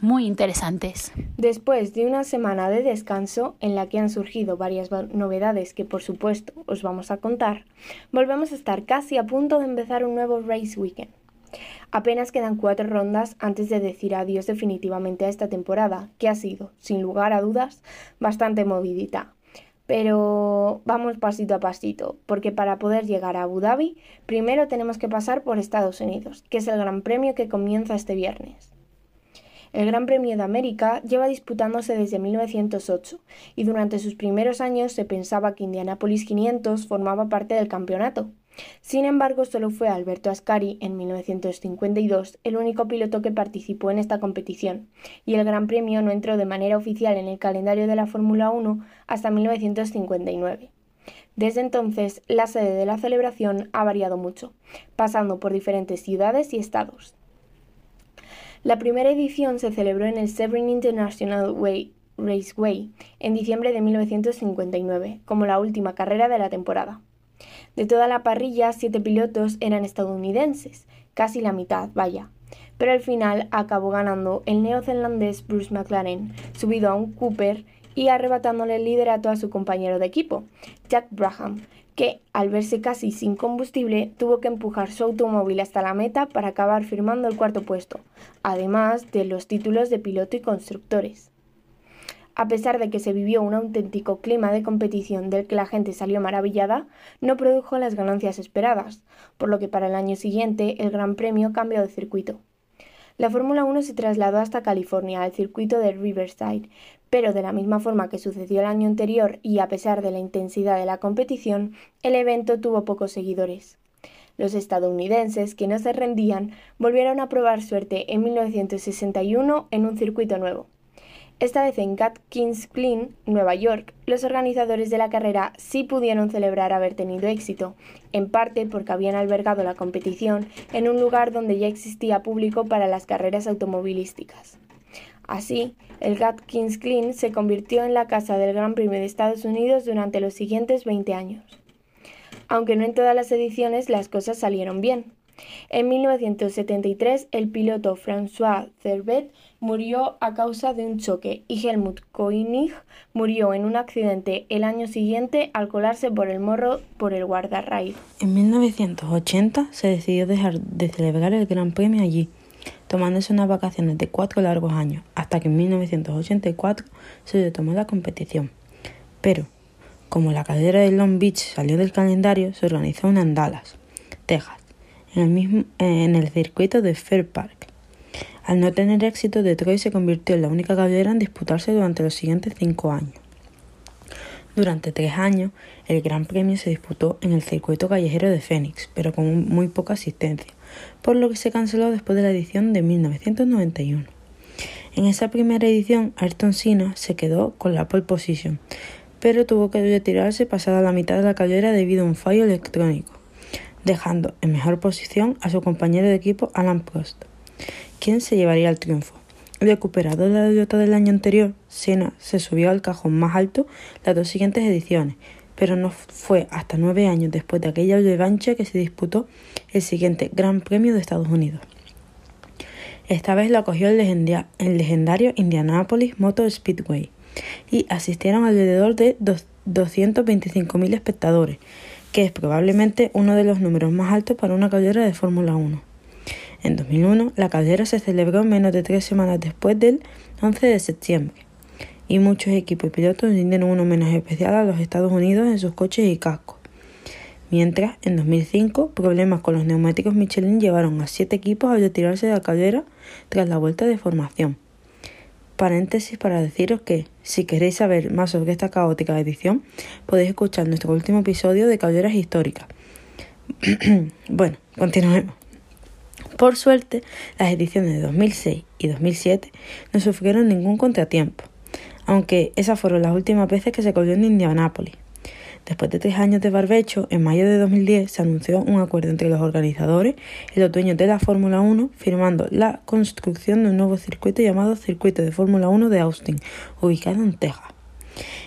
muy interesantes. Después de una semana de descanso en la que han surgido varias novedades que por supuesto os vamos a contar, volvemos a estar casi a punto de empezar un nuevo Race Weekend. Apenas quedan cuatro rondas antes de decir adiós definitivamente a esta temporada, que ha sido, sin lugar a dudas, bastante movidita. Pero vamos pasito a pasito, porque para poder llegar a Abu Dhabi, primero tenemos que pasar por Estados Unidos, que es el gran premio que comienza este viernes. El Gran Premio de América lleva disputándose desde 1908 y durante sus primeros años se pensaba que Indianapolis 500 formaba parte del campeonato. Sin embargo, solo fue Alberto Ascari en 1952 el único piloto que participó en esta competición, y el Gran Premio no entró de manera oficial en el calendario de la Fórmula 1 hasta 1959. Desde entonces, la sede de la celebración ha variado mucho, pasando por diferentes ciudades y estados. La primera edición se celebró en el Severn International Way Raceway en diciembre de 1959, como la última carrera de la temporada. De toda la parrilla, siete pilotos eran estadounidenses, casi la mitad, vaya. Pero al final acabó ganando el neozelandés Bruce McLaren, subido a un Cooper y arrebatándole el liderato a su compañero de equipo, Jack Braham, que, al verse casi sin combustible, tuvo que empujar su automóvil hasta la meta para acabar firmando el cuarto puesto, además de los títulos de piloto y constructores. A pesar de que se vivió un auténtico clima de competición del que la gente salió maravillada, no produjo las ganancias esperadas, por lo que para el año siguiente el Gran Premio cambió de circuito. La Fórmula 1 se trasladó hasta California, al circuito de Riverside, pero de la misma forma que sucedió el año anterior y a pesar de la intensidad de la competición, el evento tuvo pocos seguidores. Los estadounidenses, que no se rendían, volvieron a probar suerte en 1961 en un circuito nuevo. Esta vez en Kings Glen, Nueva York, los organizadores de la carrera sí pudieron celebrar haber tenido éxito, en parte porque habían albergado la competición en un lugar donde ya existía público para las carreras automovilísticas. Así, el Kings Glen se convirtió en la casa del Gran Premio de Estados Unidos durante los siguientes 20 años. Aunque no en todas las ediciones las cosas salieron bien. En 1973, el piloto François Cervet murió a causa de un choque y Helmut Koenig murió en un accidente el año siguiente al colarse por el morro por el guardarraíl. En 1980 se decidió dejar de celebrar el Gran Premio allí, tomándose unas vacaciones de cuatro largos años, hasta que en 1984 se retomó la competición. Pero, como la cadera de Long Beach salió del calendario, se organizó una en Dallas, Texas en el, mismo, en el circuito de Fair Park. Al no tener éxito, Detroit se convirtió en la única carrera en disputarse durante los siguientes cinco años. Durante tres años, el Gran Premio se disputó en el circuito callejero de Phoenix, pero con muy poca asistencia, por lo que se canceló después de la edición de 1991. En esa primera edición, Ayrton Senna se quedó con la pole position, pero tuvo que retirarse pasada la mitad de la carrera debido a un fallo electrónico dejando en mejor posición a su compañero de equipo Alan Prost, quien se llevaría el triunfo. Recuperado de la derrota del año anterior, Senna se subió al cajón más alto las dos siguientes ediciones, pero no fue hasta nueve años después de aquella revancha que se disputó el siguiente Gran Premio de Estados Unidos. Esta vez lo acogió el, legendario Indianapolis Motor Speedway y asistieron alrededor de 225.000 espectadores, que es probablemente uno de los números más altos para una carrera de Fórmula 1. En 2001, la carrera se celebró menos de tres semanas después del 11 de septiembre, y muchos equipos y pilotos rindieron un homenaje especial a los Estados Unidos en sus coches y cascos. Mientras, en 2005, problemas con los neumáticos Michelin llevaron a siete equipos a retirarse de la carrera tras la vuelta de formación paréntesis para deciros que, si queréis saber más sobre esta caótica edición, podéis escuchar nuestro último episodio de Calderas Históricas. bueno, continuemos. Por suerte, las ediciones de 2006 y 2007 no sufrieron ningún contratiempo. aunque esas fueron las últimas veces que se corrió en Indianápolis. Después de tres años de barbecho, en mayo de 2010 se anunció un acuerdo entre los organizadores y los dueños de la Fórmula 1, firmando la construcción de un nuevo circuito llamado Circuito de Fórmula 1 de Austin, ubicado en Texas.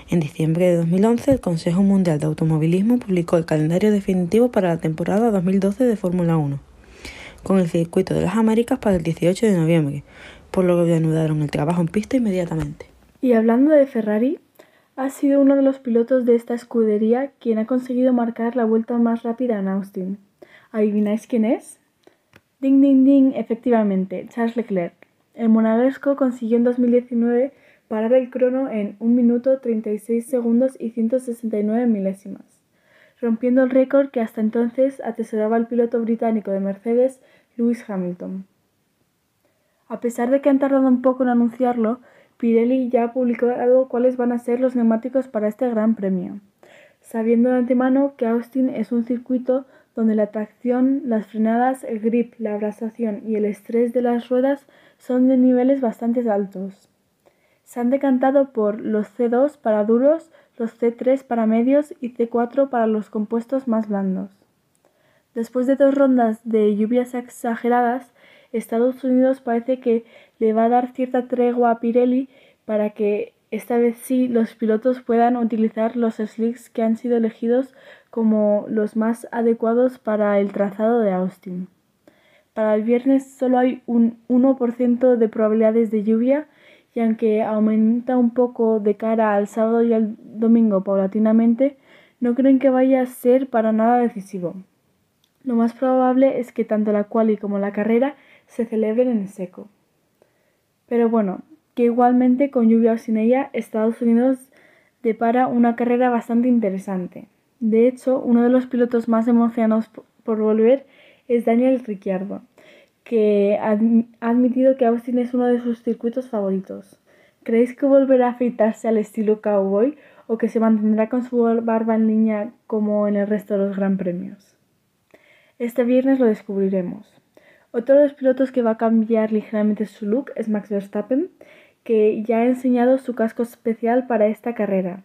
En diciembre de 2011, el Consejo Mundial de Automovilismo publicó el calendario definitivo para la temporada 2012 de Fórmula 1, con el circuito de las Américas para el 18 de noviembre, por lo que reanudaron el trabajo en pista inmediatamente. Y hablando de Ferrari, ha sido uno de los pilotos de esta escudería quien ha conseguido marcar la vuelta más rápida en Austin. ¿Adivináis quién es? Ding, ding, ding, efectivamente, Charles Leclerc. El monaguesco consiguió en 2019 parar el crono en 1 minuto 36 segundos y 169 milésimas, rompiendo el récord que hasta entonces atesoraba el piloto británico de Mercedes, Lewis Hamilton. A pesar de que han tardado un poco en anunciarlo, Pirelli ya ha publicado cuáles van a ser los neumáticos para este Gran Premio, sabiendo de antemano que Austin es un circuito donde la tracción, las frenadas, el grip, la abrasación y el estrés de las ruedas son de niveles bastante altos. Se han decantado por los C2 para duros, los C3 para medios y C4 para los compuestos más blandos. Después de dos rondas de lluvias exageradas, Estados Unidos parece que le va a dar cierta tregua a Pirelli para que esta vez sí los pilotos puedan utilizar los slicks que han sido elegidos como los más adecuados para el trazado de Austin. Para el viernes solo hay un 1% de probabilidades de lluvia y aunque aumenta un poco de cara al sábado y al domingo paulatinamente, no creen que vaya a ser para nada decisivo. Lo más probable es que tanto la quali como la carrera se celebren en seco. Pero bueno, que igualmente con lluvia o sin ella, Estados Unidos depara una carrera bastante interesante. De hecho, uno de los pilotos más emocionados por volver es Daniel Ricciardo, que ha admitido que Austin es uno de sus circuitos favoritos. ¿Creéis que volverá a afeitarse al estilo cowboy o que se mantendrá con su barba en línea como en el resto de los Gran Premios? Este viernes lo descubriremos. Otro de los pilotos que va a cambiar ligeramente su look es Max Verstappen, que ya ha enseñado su casco especial para esta carrera.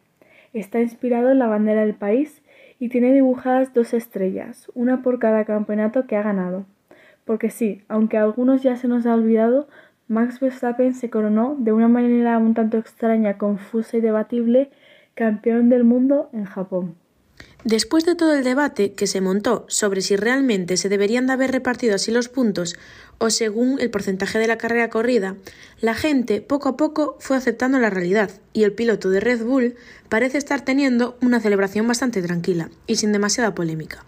Está inspirado en la bandera del país y tiene dibujadas dos estrellas, una por cada campeonato que ha ganado. Porque sí, aunque a algunos ya se nos ha olvidado, Max Verstappen se coronó de una manera un tanto extraña, confusa y debatible campeón del mundo en Japón. Después de todo el debate que se montó sobre si realmente se deberían de haber repartido así los puntos o según el porcentaje de la carrera corrida, la gente poco a poco fue aceptando la realidad y el piloto de Red Bull parece estar teniendo una celebración bastante tranquila y sin demasiada polémica.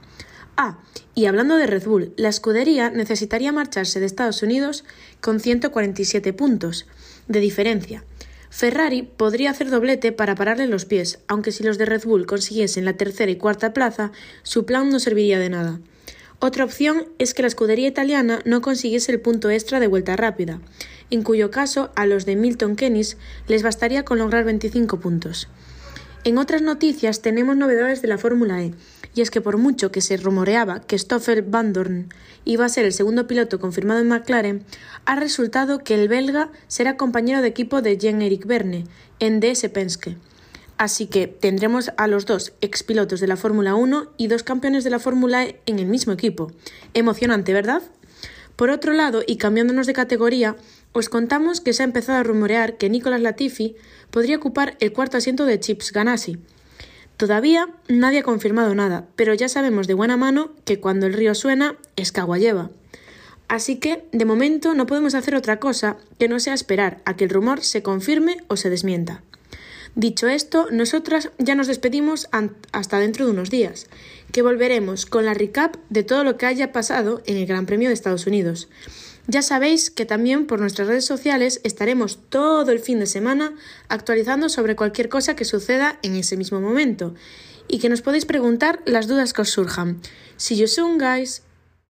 Ah, y hablando de Red Bull, la escudería necesitaría marcharse de Estados Unidos con 147 puntos de diferencia. Ferrari podría hacer doblete para pararle los pies, aunque si los de Red Bull consiguiesen la tercera y cuarta plaza, su plan no serviría de nada. Otra opción es que la escudería italiana no consiguiese el punto extra de vuelta rápida, en cuyo caso a los de Milton Keynes les bastaría con lograr 25 puntos. En otras noticias tenemos novedades de la Fórmula E, y es que por mucho que se rumoreaba que Stoffel Van Dorn iba a ser el segundo piloto confirmado en McLaren, ha resultado que el belga será compañero de equipo de Jean-Eric Verne en DS Penske. Así que tendremos a los dos expilotos de la Fórmula 1 y dos campeones de la Fórmula E en el mismo equipo. Emocionante, ¿verdad? Por otro lado, y cambiándonos de categoría, os contamos que se ha empezado a rumorear que Nicolas Latifi podría ocupar el cuarto asiento de Chips Ganassi, Todavía nadie ha confirmado nada, pero ya sabemos de buena mano que cuando el río suena, es que agua lleva. Así que, de momento, no podemos hacer otra cosa que no sea esperar a que el rumor se confirme o se desmienta. Dicho esto, nosotras ya nos despedimos hasta dentro de unos días, que volveremos con la recap de todo lo que haya pasado en el Gran Premio de Estados Unidos. Ya sabéis que también por nuestras redes sociales estaremos todo el fin de semana actualizando sobre cualquier cosa que suceda en ese mismo momento y que nos podéis preguntar las dudas que os surjan. See you soon, guys!